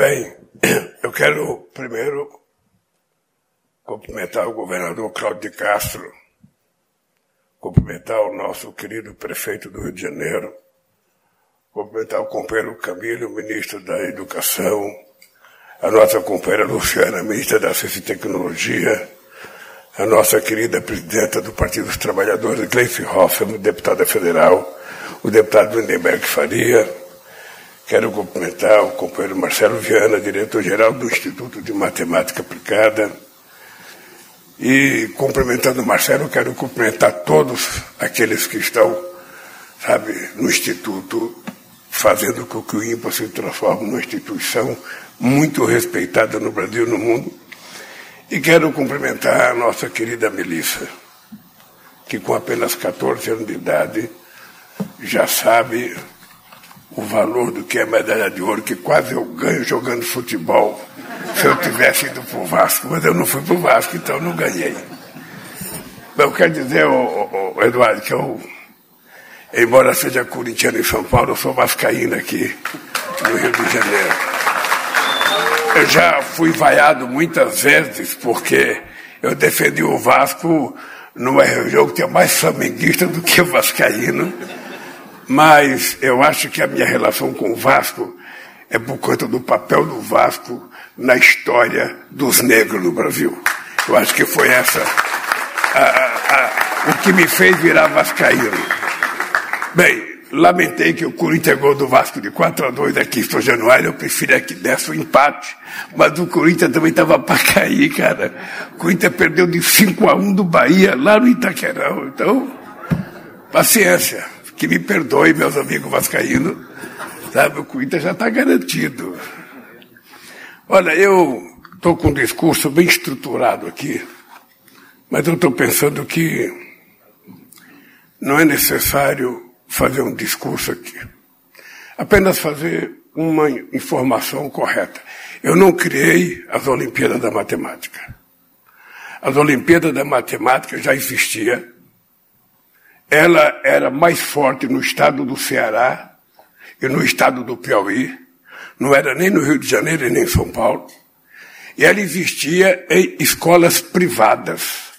Bem, eu quero primeiro cumprimentar o governador Cláudio de Castro, cumprimentar o nosso querido prefeito do Rio de Janeiro, cumprimentar o companheiro Camilo, ministro da Educação, a nossa companheira Luciana, ministra da Ciência e Tecnologia, a nossa querida presidenta do Partido dos Trabalhadores, Gleice Hoffmann, deputada federal, o deputado Lindenberg Faria, Quero cumprimentar o companheiro Marcelo Viana, diretor-geral do Instituto de Matemática Aplicada. E cumprimentando o Marcelo, quero cumprimentar todos aqueles que estão, sabe, no Instituto, fazendo com que o IMPA se transforme numa instituição muito respeitada no Brasil e no mundo. E quero cumprimentar a nossa querida Melissa, que com apenas 14 anos de idade já sabe o valor do que é medalha de ouro, que quase eu ganho jogando futebol se eu tivesse ido para o Vasco, mas eu não fui para o Vasco, então não ganhei. Mas eu quero dizer, oh, Eduardo, que eu, embora seja corintiano em São Paulo, eu sou vascaíno aqui no Rio de Janeiro. Eu já fui vaiado muitas vezes porque eu defendi o Vasco numa região que tinha mais flamenguista do que vascaíno mas eu acho que a minha relação com o Vasco é por conta do papel do Vasco na história dos negros no Brasil. Eu acho que foi essa a, a, a, o que me fez virar vascaíno. Bem, lamentei que o Corinthians gol do Vasco de 4 a 2 aqui em São Januário, eu preferia que desse o um empate, mas o Corinthians também estava para cair, cara. O Corinthians perdeu de 5 a 1 do Bahia, lá no Itaquerão. Então, paciência que me perdoe, meus amigos vascaínos, sabe, o Corinthians já está garantido. Olha, eu estou com um discurso bem estruturado aqui, mas eu estou pensando que não é necessário fazer um discurso aqui. Apenas fazer uma informação correta. Eu não criei as Olimpíadas da Matemática. As Olimpíadas da Matemática já existiam ela era mais forte no estado do Ceará e no estado do Piauí, não era nem no Rio de Janeiro e nem em São Paulo. E ela existia em escolas privadas,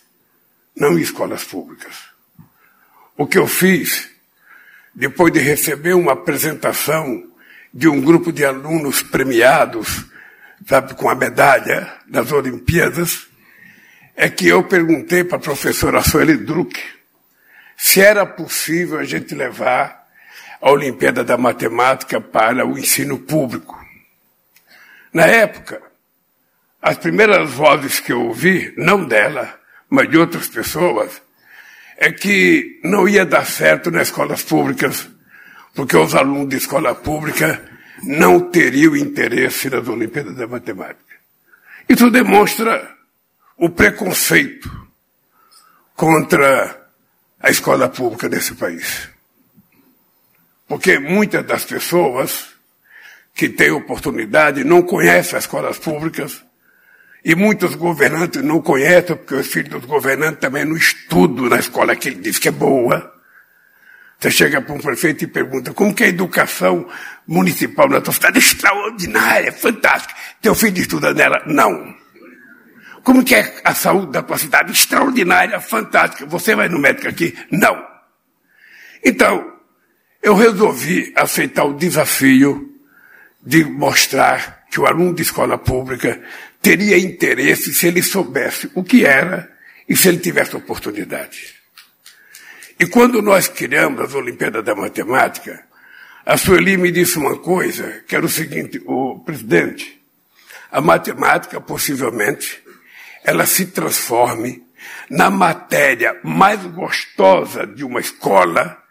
não em escolas públicas. O que eu fiz, depois de receber uma apresentação de um grupo de alunos premiados, sabe, com a medalha das Olimpíadas, é que eu perguntei para a professora Sueli Druck, se era possível a gente levar a Olimpíada da Matemática para o ensino público. Na época, as primeiras vozes que eu ouvi, não dela, mas de outras pessoas, é que não ia dar certo nas escolas públicas, porque os alunos de escola pública não teriam interesse nas Olimpíadas da Matemática. Isso demonstra o preconceito contra a escola pública desse país. Porque muitas das pessoas que têm oportunidade não conhecem as escolas públicas e muitos governantes não conhecem porque os filhos dos governantes também não estudam na escola que ele diz que é boa. Você chega para um prefeito e pergunta como que é a educação municipal na tua cidade? Extraordinária, fantástica. Teu filho estuda nela? Não. Como que é a saúde da tua cidade? Extraordinária, fantástica. Você vai no médico aqui? Não. Então, eu resolvi aceitar o desafio de mostrar que o aluno de escola pública teria interesse se ele soubesse o que era e se ele tivesse oportunidade. E quando nós criamos as Olimpíadas da Matemática, a Sueli me disse uma coisa, que era o seguinte, o presidente, a matemática possivelmente ela se transforme na matéria mais gostosa de uma escola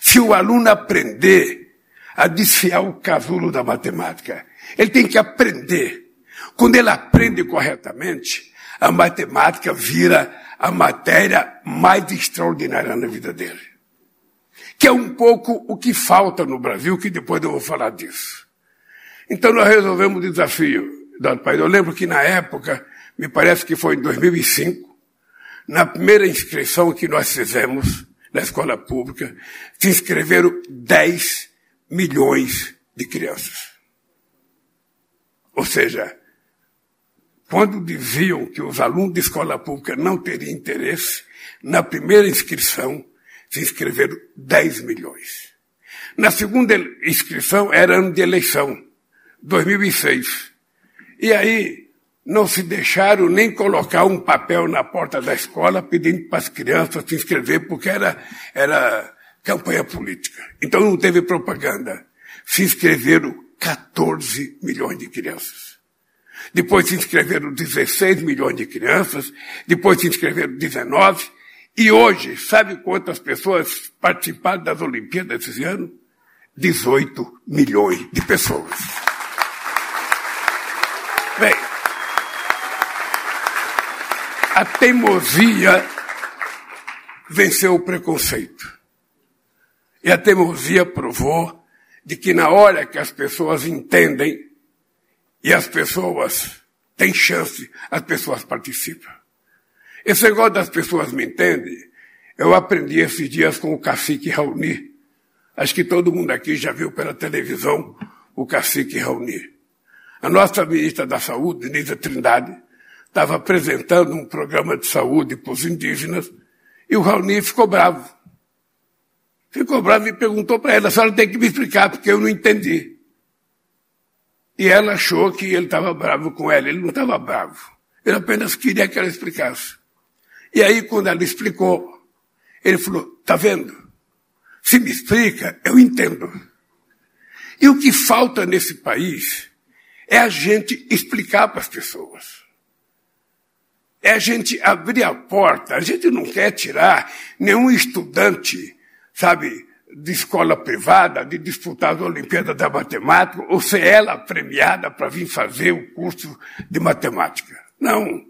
se o aluno aprender a desfiar o casulo da matemática. Ele tem que aprender. Quando ele aprende corretamente, a matemática vira a matéria mais extraordinária na vida dele. Que é um pouco o que falta no Brasil, que depois eu vou falar disso. Então nós resolvemos o desafio, Eu lembro que na época me parece que foi em 2005, na primeira inscrição que nós fizemos na escola pública, se inscreveram 10 milhões de crianças. Ou seja, quando diziam que os alunos de escola pública não teriam interesse, na primeira inscrição se inscreveram 10 milhões. Na segunda inscrição era ano de eleição, 2006. E aí não se deixaram nem colocar um papel na porta da escola pedindo para as crianças se inscrever, porque era, era campanha política. Então não teve propaganda. Se inscreveram 14 milhões de crianças. Depois se inscreveram 16 milhões de crianças, depois se inscreveram 19, e hoje, sabe quantas pessoas participaram das Olimpíadas esse ano? 18 milhões de pessoas. Bem, a teimosia venceu o preconceito. E a teimosia provou de que na hora que as pessoas entendem e as pessoas têm chance, as pessoas participam. Esse negócio das pessoas me entendem, eu aprendi esses dias com o cacique Raoni. Acho que todo mundo aqui já viu pela televisão o cacique Raoni. A nossa ministra da Saúde, Nisa Trindade, estava apresentando um programa de saúde para os indígenas e o Raoni ficou bravo. Ficou bravo e perguntou para ela, a senhora tem que me explicar porque eu não entendi. E ela achou que ele estava bravo com ela. Ele não estava bravo. Ele apenas queria que ela explicasse. E aí, quando ela explicou, ele falou: Tá vendo? Se me explica, eu entendo. E o que falta nesse país é a gente explicar para as pessoas. É a gente abrir a porta. A gente não quer tirar nenhum estudante, sabe, de escola privada, de disputar a Olimpíada da Matemática, ou ser ela premiada para vir fazer o curso de matemática. Não.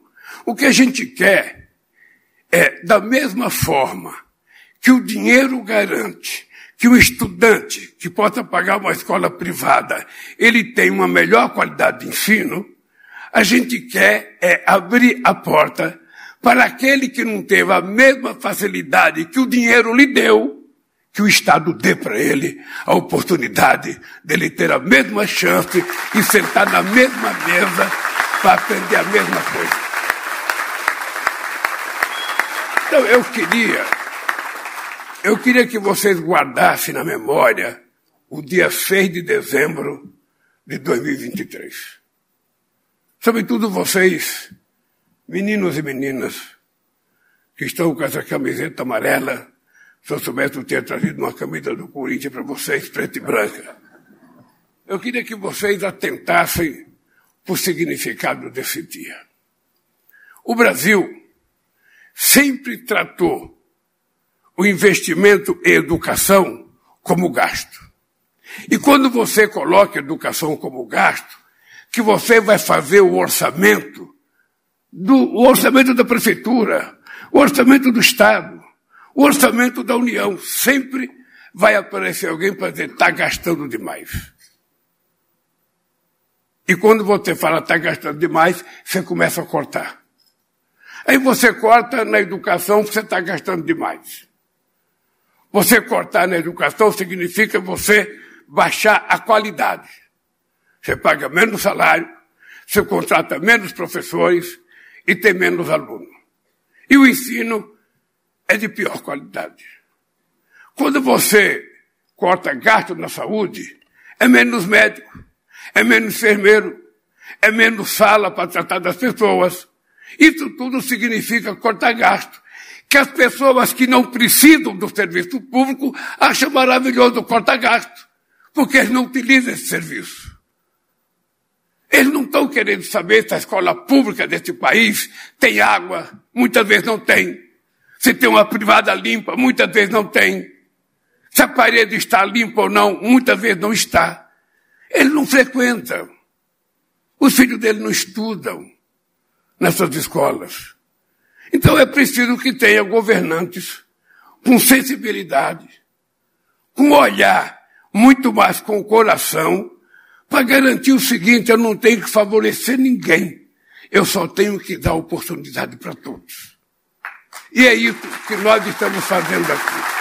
O que a gente quer é, da mesma forma que o dinheiro garante que o estudante que possa pagar uma escola privada, ele tem uma melhor qualidade de ensino, a gente quer é abrir a porta para aquele que não teve a mesma facilidade que o dinheiro lhe deu, que o Estado dê para ele a oportunidade dele ter a mesma chance e sentar na mesma mesa para aprender a mesma coisa. Então eu queria, eu queria que vocês guardassem na memória o dia 6 de dezembro de 2023. Sobretudo vocês, meninos e meninas, que estão com essa camiseta amarela, se eu soubesse eu ter trazido uma camisa do Corinthians para vocês, preta e branca. Eu queria que vocês atentassem para o significado desse dia. O Brasil sempre tratou o investimento em educação como gasto. E quando você coloca educação como gasto, que você vai fazer o orçamento do o orçamento da prefeitura, o orçamento do estado, o orçamento da União, sempre vai aparecer alguém para dizer está gastando demais. E quando você fala está gastando demais, você começa a cortar. Aí você corta na educação, você está gastando demais. Você cortar na educação significa você baixar a qualidade. Você paga menos salário, você contrata menos professores e tem menos alunos. E o ensino é de pior qualidade. Quando você corta gasto na saúde, é menos médico, é menos enfermeiro, é menos sala para tratar das pessoas, isso tudo significa cortar gasto. Que as pessoas que não precisam do serviço público acham maravilhoso cortar gasto, porque eles não utilizam esse serviço. Eles não estão querendo saber se a escola pública desse país tem água, muitas vezes não tem. Se tem uma privada limpa, muitas vezes não tem. Se a parede está limpa ou não, muitas vezes não está. Eles não frequentam. Os filhos dele não estudam nessas escolas. Então é preciso que tenha governantes com sensibilidade, com olhar, muito mais com o coração, para garantir o seguinte: eu não tenho que favorecer ninguém, eu só tenho que dar oportunidade para todos. E é isso que nós estamos fazendo aqui.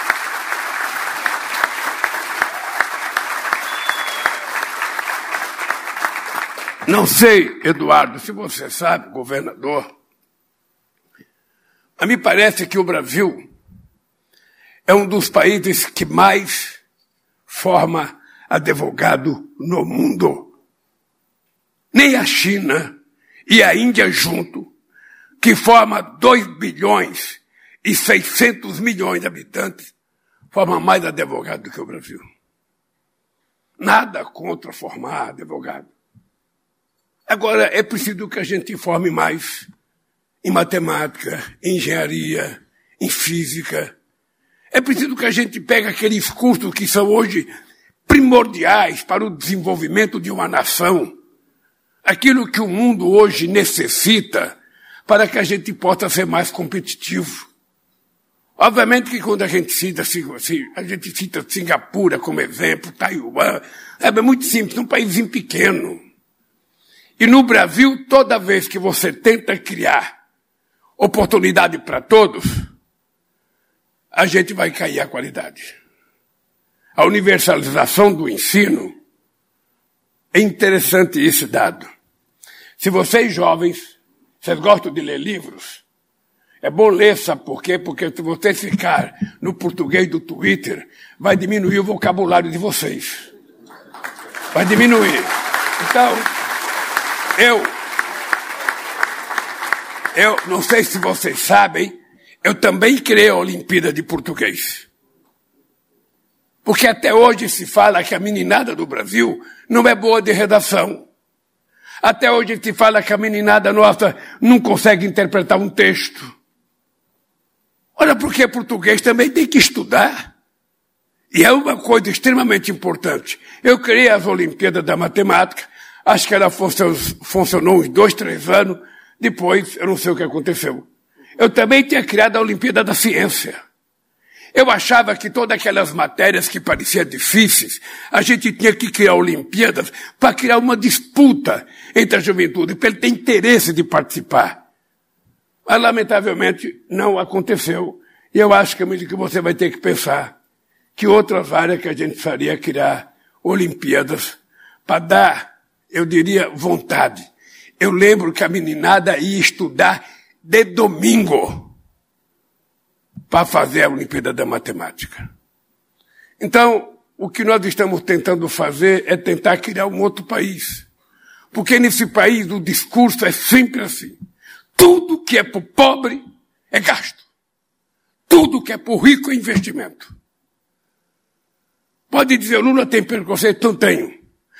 Não sei, Eduardo, se você sabe, governador, mas me parece que o Brasil é um dos países que mais forma advogado no mundo. Nem a China e a Índia junto, que forma 2 bilhões e 600 milhões de habitantes, forma mais advogado do que o Brasil. Nada contra formar advogado. Agora, é preciso que a gente informe mais em matemática, em engenharia, em física. É preciso que a gente pegue aqueles cursos que são hoje primordiais para o desenvolvimento de uma nação. Aquilo que o mundo hoje necessita para que a gente possa ser mais competitivo. Obviamente que quando a gente cita, a gente cita Singapura como exemplo, Taiwan, é muito simples, um país pequeno. E no Brasil, toda vez que você tenta criar oportunidade para todos, a gente vai cair a qualidade. A universalização do ensino é interessante esse dado. Se vocês jovens, vocês gostam de ler livros, é bom ler, sabe por quê? Porque se vocês ficar no português do Twitter, vai diminuir o vocabulário de vocês. Vai diminuir. Então, eu, eu não sei se vocês sabem, eu também criei a Olimpíada de Português. Porque até hoje se fala que a meninada do Brasil não é boa de redação. Até hoje se fala que a meninada nossa não consegue interpretar um texto. Olha, porque português também tem que estudar. E é uma coisa extremamente importante. Eu criei as Olimpíadas da Matemática Acho que ela funcionou uns dois, três anos. Depois, eu não sei o que aconteceu. Eu também tinha criado a Olimpíada da Ciência. Eu achava que todas aquelas matérias que pareciam difíceis, a gente tinha que criar Olimpíadas para criar uma disputa entre a juventude, para ele ter interesse de participar. Mas, lamentavelmente, não aconteceu. E eu acho que você vai ter que pensar que outras áreas que a gente faria criar Olimpíadas para dar eu diria, vontade. Eu lembro que a meninada ia estudar de domingo para fazer a Olimpíada da Matemática. Então, o que nós estamos tentando fazer é tentar criar um outro país. Porque nesse país o discurso é sempre assim. Tudo que é para o pobre é gasto. Tudo que é para o rico é investimento. Pode dizer, Lula tem preconceito? Não tenho.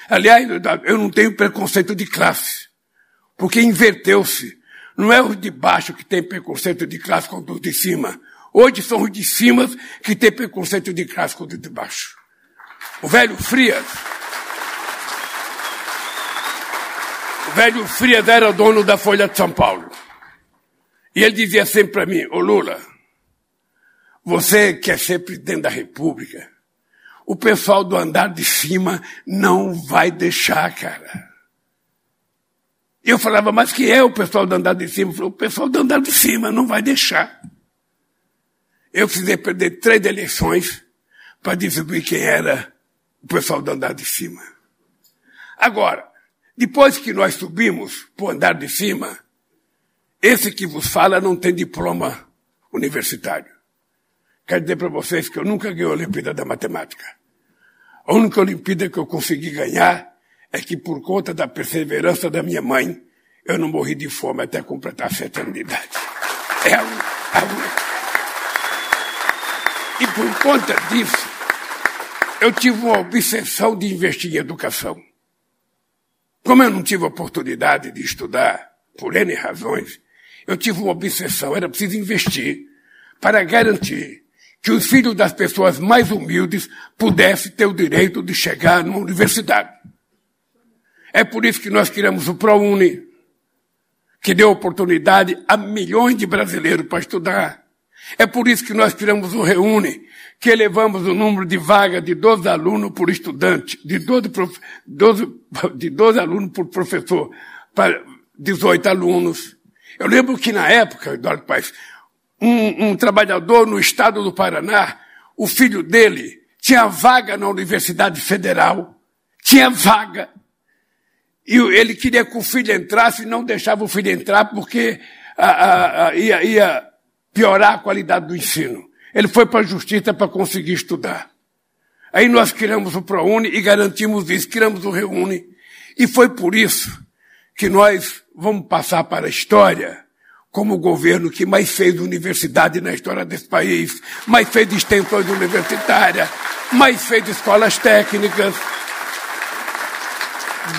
Aliás, eu não tenho preconceito de classe, porque inverteu-se. Não é os de baixo que tem preconceito de classe contra os de cima. Hoje são os de cima que têm preconceito de classe os de baixo. O velho Frias, o velho Frias era dono da Folha de São Paulo. E ele dizia sempre para mim, ô Lula, você quer ser presidente da República, o pessoal do andar de cima não vai deixar, cara. Eu falava, mas que é o pessoal do andar de cima? O pessoal do andar de cima não vai deixar. Eu precisei perder três eleições para descobrir quem era o pessoal do andar de cima. Agora, depois que nós subimos para o andar de cima, esse que vos fala não tem diploma universitário. Quero dizer para vocês que eu nunca ganhei a Olimpíada da Matemática. A única Olimpíada que eu consegui ganhar é que, por conta da perseverança da minha mãe, eu não morri de fome até completar sete anos de idade. É a única. E por conta disso, eu tive uma obsessão de investir em educação. Como eu não tive oportunidade de estudar, por N razões, eu tive uma obsessão, era preciso investir para garantir que os filhos das pessoas mais humildes pudessem ter o direito de chegar numa universidade. É por isso que nós criamos o ProUni, que deu oportunidade a milhões de brasileiros para estudar. É por isso que nós criamos o Reúne, que elevamos o número de vagas de 12 alunos por estudante, de 12, prof... 12, de 12 alunos por professor, para 18 alunos. Eu lembro que na época, Eduardo Paes, um, um trabalhador no estado do Paraná, o filho dele tinha vaga na Universidade Federal, tinha vaga. e ele queria que o filho entrasse e não deixava o filho entrar porque a, a, a, ia, ia piorar a qualidade do ensino. Ele foi para a justiça para conseguir estudar. Aí nós criamos o ProUni e garantimos isso, criamos o Reúne. E foi por isso que nós vamos passar para a história como o governo que mais fez universidade na história desse país, mais fez extensões universitárias, mais fez escolas técnicas.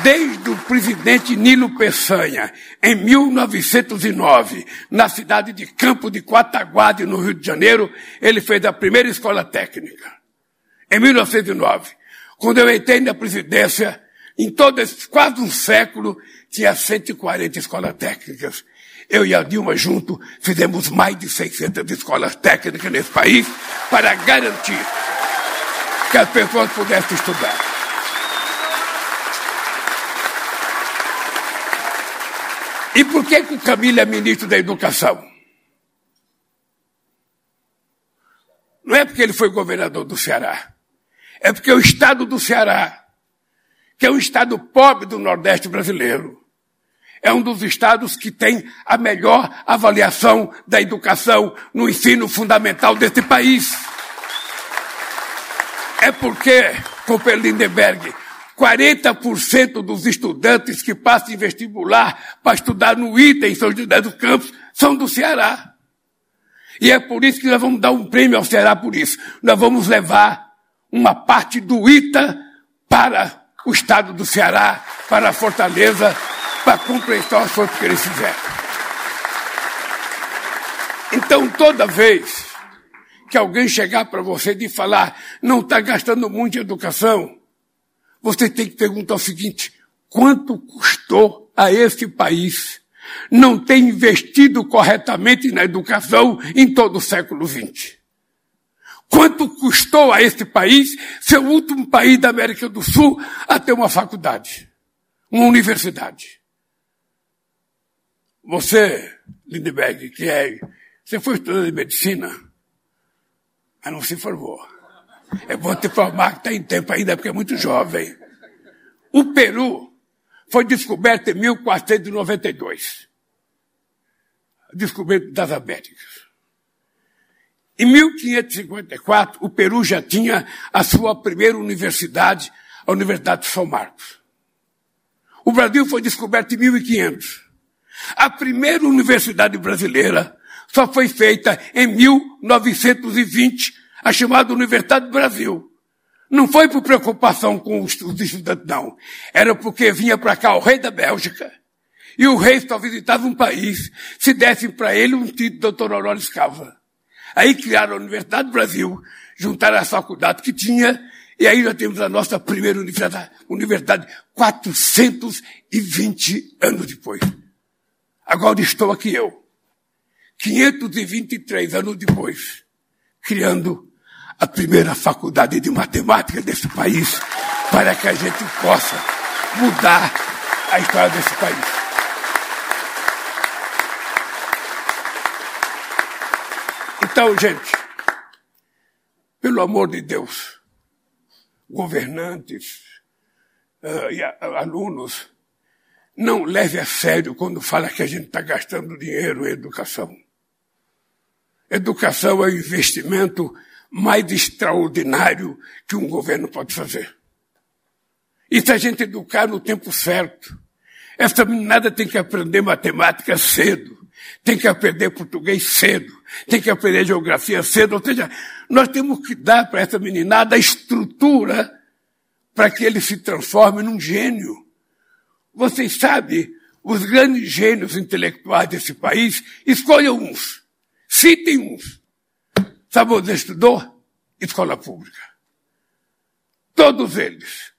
Desde o presidente Nilo Peçanha, em 1909, na cidade de Campo de Quataguade, no Rio de Janeiro, ele fez a primeira escola técnica. Em 1909. Quando eu entrei na presidência, em todo esse quase um século, tinha 140 escolas técnicas. Eu e a Dilma junto fizemos mais de 600 escolas técnicas nesse país para garantir que as pessoas pudessem estudar. E por que, que o Camilo é ministro da Educação? Não é porque ele foi governador do Ceará. É porque o estado do Ceará, que é um estado pobre do Nordeste brasileiro, é um dos estados que tem a melhor avaliação da educação no ensino fundamental desse país. É porque, Cooper Lindenberg, 40% dos estudantes que passam em vestibular para estudar no ITA em São José dos Campos são do Ceará. E é por isso que nós vamos dar um prêmio ao Ceará por isso. Nós vamos levar uma parte do ITA para o estado do Ceará, para Fortaleza, para completar o esforço que eles fizeram. Então, toda vez que alguém chegar para você e falar, não está gastando muito em educação, você tem que perguntar o seguinte, quanto custou a esse país não ter investido corretamente na educação em todo o século XX? Quanto custou a esse país ser o último país da América do Sul a ter uma faculdade, uma universidade? Você, Lindbergh, que é, você foi estudante de medicina, mas não se formou. É bom te formar que está em tempo ainda, porque é muito jovem. O Peru foi descoberto em 1492. Descoberto das Américas. Em 1554, o Peru já tinha a sua primeira universidade, a Universidade de São Marcos. O Brasil foi descoberto em 1500. A primeira universidade brasileira só foi feita em 1920, a chamada Universidade do Brasil. Não foi por preocupação com os estudantes, não. Era porque vinha para cá o rei da Bélgica. E o rei só visitava um país se dessem para ele um título de doutor honoris causa. Aí criaram a Universidade do Brasil, juntaram as faculdades que tinha, e aí nós temos a nossa primeira universidade, universidade 420 anos depois. Agora estou aqui eu, 523 anos depois, criando a primeira faculdade de matemática desse país, para que a gente possa mudar a história desse país. Então, gente, pelo amor de Deus, governantes uh, e alunos, não leve a sério quando fala que a gente está gastando dinheiro em educação. Educação é o investimento mais extraordinário que um governo pode fazer. E se a gente educar no tempo certo, essa meninada tem que aprender matemática cedo, tem que aprender português cedo, tem que aprender geografia cedo, ou seja, nós temos que dar para essa meninada a estrutura para que ele se transforme num gênio. Vocês sabem, os grandes gênios intelectuais desse país, escolham uns. Citem uns. Sabe onde estudou? Escola pública. Todos eles.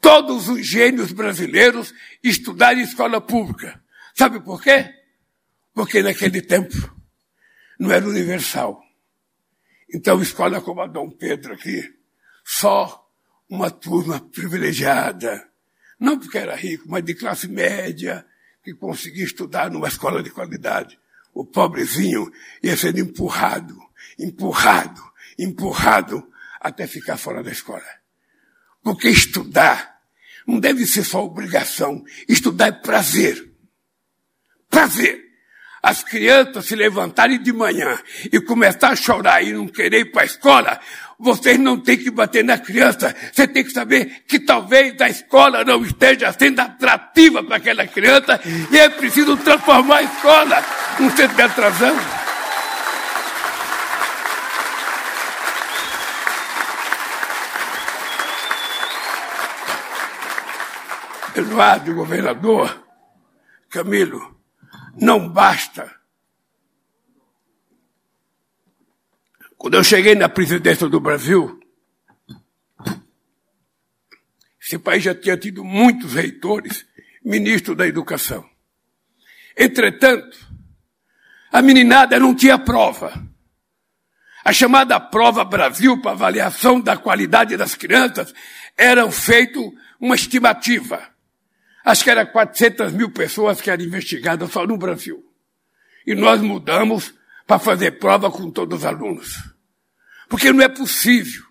Todos os gênios brasileiros estudaram em escola pública. Sabe por quê? Porque naquele tempo não era universal. Então, escola como a Dom Pedro aqui, só uma turma privilegiada não porque era rico, mas de classe média, que conseguia estudar numa escola de qualidade. O pobrezinho ia sendo empurrado, empurrado, empurrado, até ficar fora da escola. Porque estudar não deve ser só obrigação. Estudar é prazer. Prazer. As crianças se levantarem de manhã e começar a chorar e não querer ir para a escola, vocês não têm que bater na criança. Você tem que saber que talvez a escola não esteja sendo atrativa para aquela criança e é preciso transformar a escola num centro de atração. Eduardo, governador, Camilo, não basta. Quando eu cheguei na presidência do Brasil, esse país já tinha tido muitos reitores, ministro da educação. Entretanto, a meninada não tinha prova. A chamada prova Brasil para avaliação da qualidade das crianças era feito uma estimativa. Acho que era 400 mil pessoas que eram investigadas só no Brasil. E nós mudamos para fazer prova com todos os alunos. Porque não é possível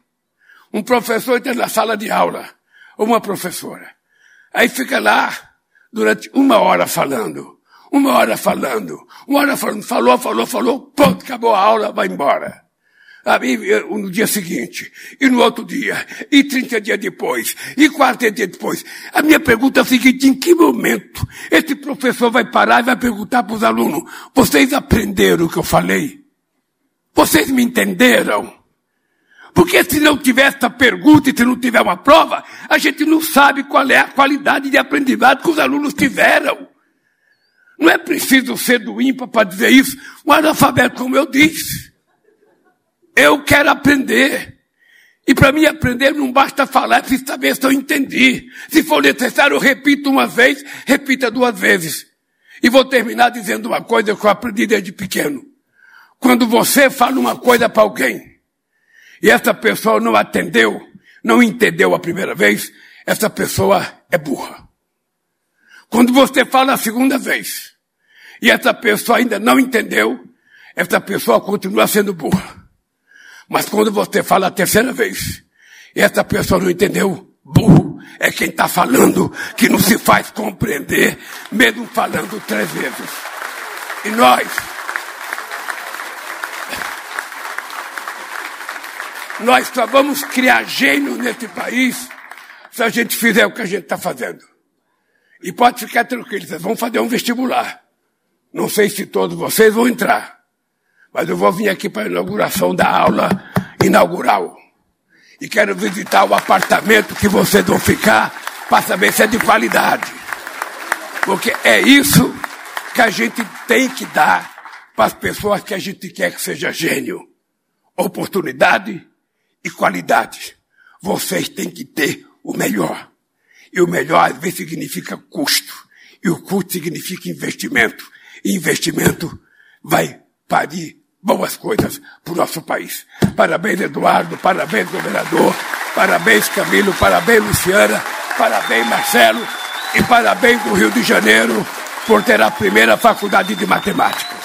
um professor entrar na sala de aula, ou uma professora, aí fica lá durante uma hora falando, uma hora falando, uma hora falando, falou, falou, falou, pronto, acabou a aula, vai embora no dia seguinte, e no outro dia, e 30 dias depois, e 40 dias depois. A minha pergunta é a seguinte, em que momento esse professor vai parar e vai perguntar para os alunos, vocês aprenderam o que eu falei? Vocês me entenderam? Porque se não tiver essa pergunta e se não tiver uma prova, a gente não sabe qual é a qualidade de aprendizado que os alunos tiveram. Não é preciso ser do ímpar para dizer isso. Um analfabeto, como eu disse. Eu quero aprender. E para mim aprender não basta falar, é preciso saber se eu entendi. Se for necessário, eu repito uma vez, repita duas vezes. E vou terminar dizendo uma coisa que eu aprendi desde pequeno. Quando você fala uma coisa para alguém, e essa pessoa não atendeu, não entendeu a primeira vez, essa pessoa é burra. Quando você fala a segunda vez, e essa pessoa ainda não entendeu, essa pessoa continua sendo burra. Mas quando você fala a terceira vez, e essa pessoa não entendeu, burro é quem está falando que não se faz compreender, mesmo falando três vezes. E nós, nós só vamos criar gênio nesse país se a gente fizer o que a gente está fazendo. E pode ficar tranquilo, vocês vão fazer um vestibular. Não sei se todos vocês vão entrar. Mas eu vou vir aqui para a inauguração da aula inaugural. E quero visitar o apartamento que vocês vão ficar para saber se é de qualidade. Porque é isso que a gente tem que dar para as pessoas que a gente quer que seja gênio. Oportunidade e qualidade. Vocês têm que ter o melhor. E o melhor às vezes significa custo. E o custo significa investimento. E investimento vai parir boas coisas para o nosso país. Parabéns, Eduardo, parabéns, governador, parabéns, Camilo, parabéns, Luciana, parabéns, Marcelo, e parabéns do Rio de Janeiro por ter a primeira faculdade de matemática.